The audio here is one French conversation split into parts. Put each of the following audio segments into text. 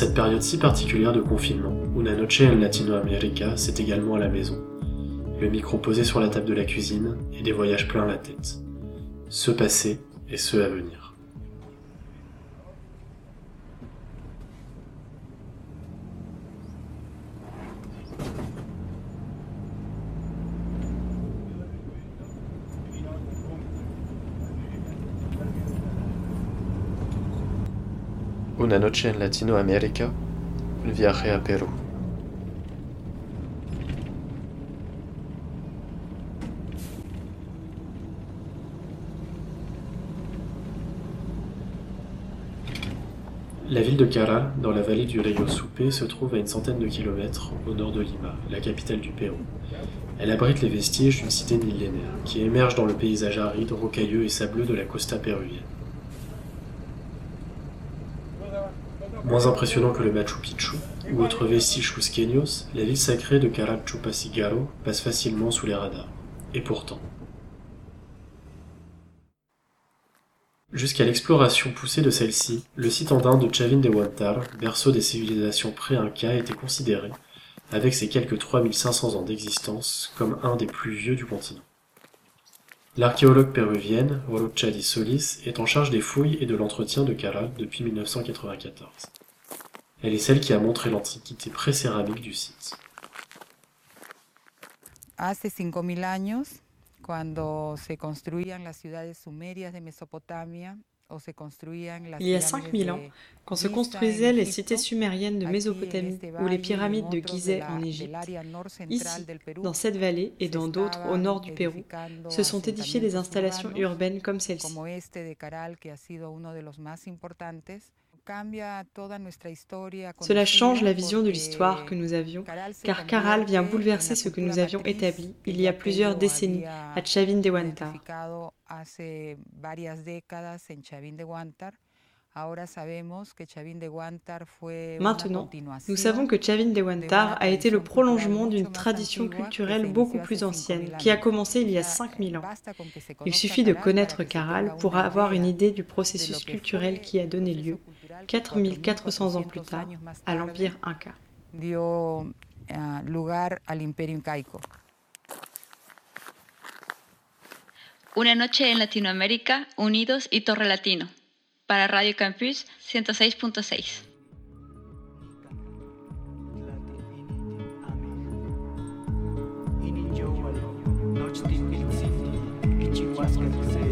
Cette période si particulière de confinement, Una Noche en Latinoamérica, c'est également à la maison. Le micro posé sur la table de la cuisine et des voyages plein la tête. Ceux passés et ceux à venir. La ville de Caral, dans la vallée du Rio Supe, se trouve à une centaine de kilomètres au nord de Lima, la capitale du Pérou. Elle abrite les vestiges d'une cité millénaire qui émerge dans le paysage aride, rocailleux et sableux de la costa péruvienne. Moins impressionnant que le Machu Picchu ou autres vestiges cusqueños, la ville sacrée de Caral Chupasigaro passe facilement sous les radars. Et pourtant. Jusqu'à l'exploration poussée de celle-ci, le site andin de Chavin de Huantar, berceau des civilisations pré-Inca, était considéré, avec ses quelques 3500 ans d'existence, comme un des plus vieux du continent. L'archéologue péruvienne, Orocha Di Solis, est en charge des fouilles et de l'entretien de Caral depuis 1994. Elle est celle qui a montré l'antiquité pré-céramique du site. hace 5.000 años, cuando se construían las ciudades sumerias de Mesopotamia o se construían las Il y a pirámides 5000 ans, quand se construisaient en les cités sumériennes de Mésopotamie ou les pyramides de Gizeh en Égypte, ici, dans cette vallée et dans d'autres au nord du Pérou, se sont édifiées des installations urbaines comme celle-ci. Cela change la vision de l'histoire que nous avions, car Caral vient bouleverser ce que nous avions établi il y a plusieurs décennies à Chavín de Huántar. Chavín Huántar Maintenant, Nous savons que Chavin de una a été le prolongement d'une tradition culturelle beaucoup plus ancienne, 5000 qui a commencé il y a Ya 5000 ans. basta con que se Il suffit de connaître Caral pour avoir une idée du processus culturel qui a donné lieu, 4400 ans plus 4400 tard, à l'Empire Inca. dio ah, lugar al imperio incaico. Una noche en Latinoamérica, Unidos y Torre Latino. Para Radio Campus 106.6. Ici, le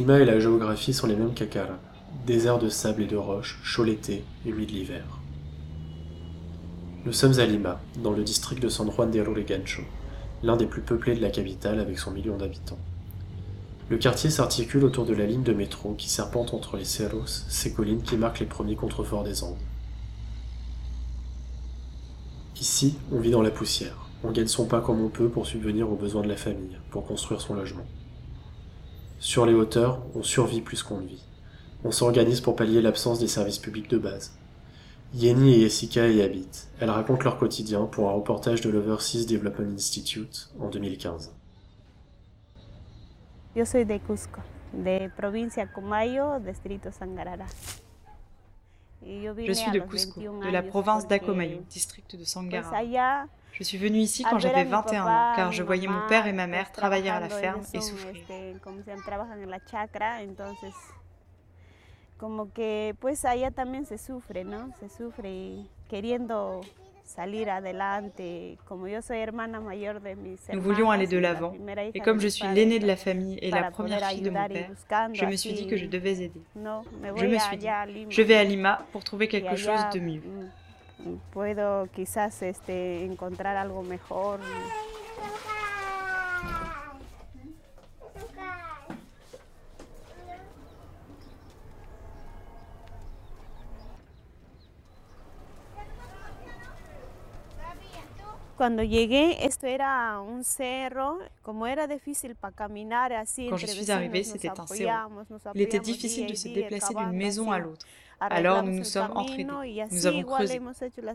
climat et la géographie sont les mêmes qu'à Caral. Désert de sable et de roches, chaud l'été, humide l'hiver. Nous sommes à Lima, dans le district de San Juan de Rurigancho, l'un des plus peuplés de la capitale avec son million d'habitants. Le quartier s'articule autour de la ligne de métro qui serpente entre les cerros, ces collines qui marquent les premiers contreforts des Andes. Ici, on vit dans la poussière. On gagne son pain comme on peut pour subvenir aux besoins de la famille, pour construire son logement. Sur les hauteurs, on survit plus qu'on ne vit. On s'organise pour pallier l'absence des services publics de base. Yenny et Jessica y habitent. Elles racontent leur quotidien pour un reportage de l'Overseas Development Institute en 2015. Yo soy de Cusco, de provincia Comayo, distrito Sangarara. Je suis de Cusco, de la province d'Acomayo, district de Sangara. Je suis venue ici quand j'avais 21 ans, car je voyais mon père et ma mère travailler à la ferme et souffrir. Como que pues allá también se sufre, ¿no? Se sufre queriendo Nous voulions aller de l'avant, et comme je suis l'aînée de la famille et la première fille de mon père, je me suis dit que je devais aider. Je me suis dit, je vais à Lima pour trouver quelque chose de mieux. Puedo quizás este, encontrar algo mejor. Cuando llegué, esto era un cerro, como era difícil para caminar así Quand je suis arrivée, c'était un cerro. Il était difficile de se déplacer d'une maison à l'autre. Alors nous nous sommes entraînés. Nous avons creusé.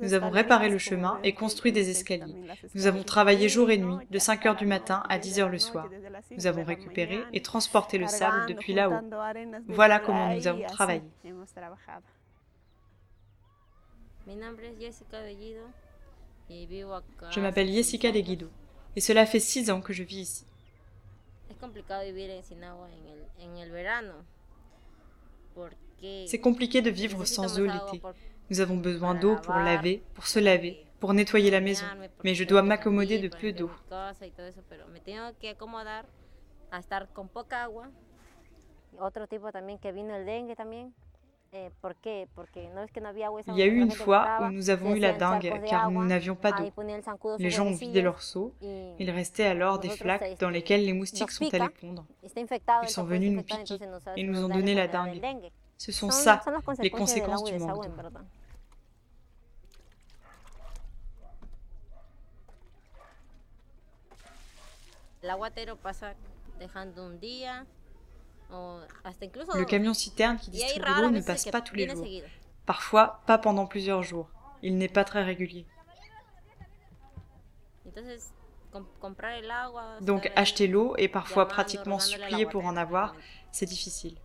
Nous avons réparé le chemin et construit des escaliers. Nous avons travaillé jour et nuit, de 5 heures du matin à 10 heures le soir. Nous avons récupéré et transporté le sable depuis là-haut. Voilà comment nous avons travaillé. Je m'appelle Jessica de Guido et cela fait six ans que je vis ici. C'est compliqué de vivre sans eau l'été. Nous avons besoin d'eau pour laver, pour se laver, pour nettoyer la maison, mais je dois m'accommoder de peu d'eau. Eh, Il y a eu une fois où nous avons eu la dingue car nous n'avions pas d'eau. Les gens ont vidé leurs seaux. Il restait alors des flaques dans lesquelles les moustiques sont allés pondre. Ils sont venus nous piquer et nous ont donné la dingue. Ce sont ça les conséquences du manque d'eau. Le camion citerne qui distribue l'eau ne passe pas tous les jours. Parfois, pas pendant plusieurs jours. Il n'est pas très régulier. Donc acheter l'eau et parfois pratiquement supplier pour en avoir, c'est difficile.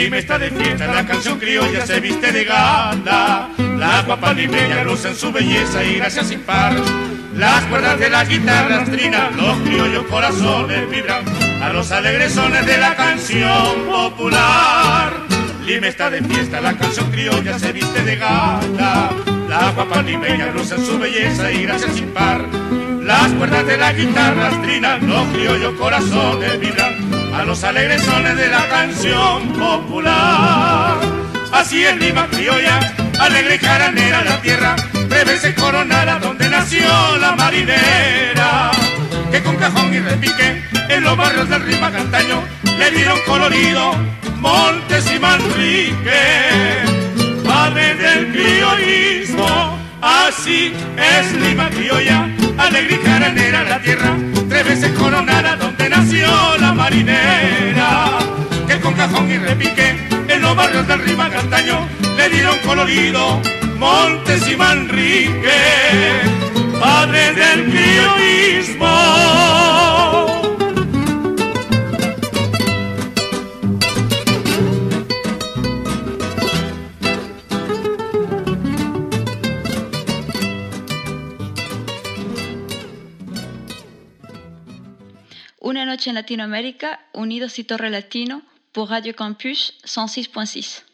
Lima está de fiesta, la canción criolla se viste de gala. La guapa limeña luce en su belleza y gracia sin par. Las cuerdas de la guitarra trinan, los criollos corazones vibran a los alegres sones de la canción popular. Lima está de fiesta, la canción criolla se viste de gala. La guapa limeña luce en su belleza y gracia sin par. Las cuerdas de la guitarra trinan, los criollos corazones vibran a los alegres sones de la canción popular. Así es Lima criolla, alegre y jaranera la tierra, se coronada donde nació la marinera. Que con cajón y repique en los barrios del Rima Cantaño le dieron colorido Montes y Manrique, padre del criollismo. Así es Lima criolla, alegre y jaranera la tierra, tres veces coronada donde nació la marinera. Que con cajón y repique en los barrios del Rima Cantaño le dieron colorido Montes y Manrique, padre del criollismo. en Latinoamérica, unidos y Torre Latino pour Radio Campus 106.6.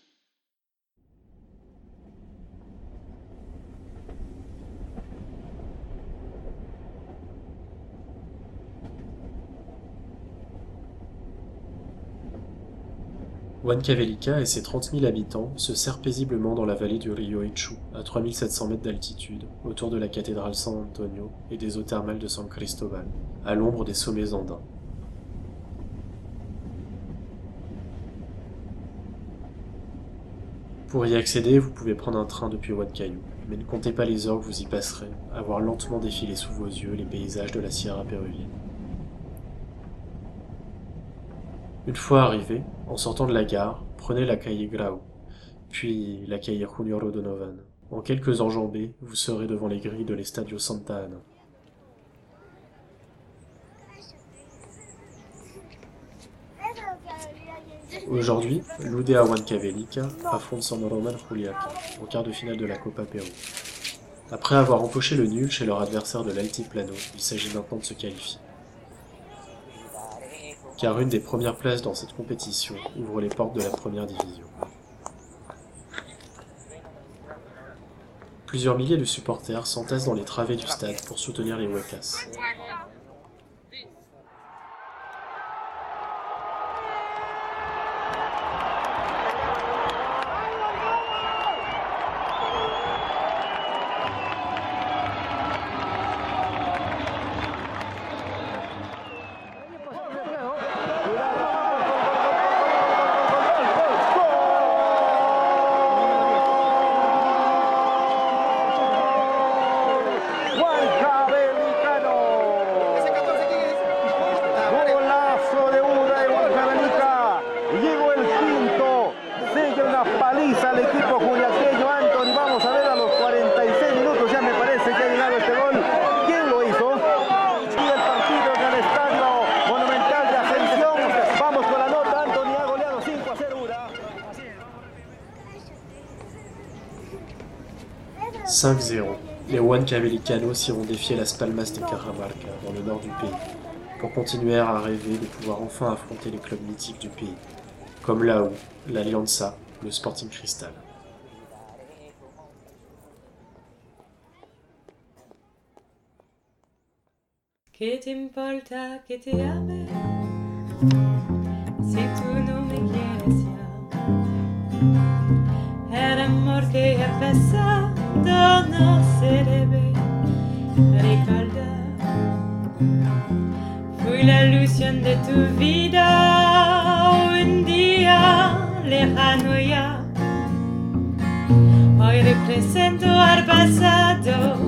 Huancavelica et ses 30 000 habitants se serrent paisiblement dans la vallée du Rio Ichu, à 3700 mètres d'altitude, autour de la cathédrale San Antonio et des eaux thermales de San Cristobal, à l'ombre des sommets andins. Pour y accéder, vous pouvez prendre un train depuis Huancayo, mais ne comptez pas les heures que vous y passerez, à voir lentement défiler sous vos yeux les paysages de la Sierra péruvienne. Une fois arrivé, en sortant de la gare, prenez la calle Grau, puis la calle Junior Donovan. En quelques enjambées, vous serez devant les grilles de l'Estadio Santa Ana. Aujourd'hui, l'Udea Huancavelica affronte San Roman Juliaca en quart de finale de la Copa Perú. Après avoir empoché le nul chez leur adversaire de l'Altiplano, il s'agit maintenant de se qualifier car une des premières places dans cette compétition ouvre les portes de la première division. Plusieurs milliers de supporters s'entassent dans les travées du stade pour soutenir les Huecas. 5-0. Les Huancavelicanos iront défier Las Palmas de Caramarca, dans le nord du pays, pour continuer à rêver de pouvoir enfin affronter les clubs mythiques du pays, comme l'AU, l'Alianza, le Sporting Cristal. Que t'importa que te si tu no me quieres ya? Recordar. Fui la ilusión de tu vida un día lejano ya. Hoy represento al pasado,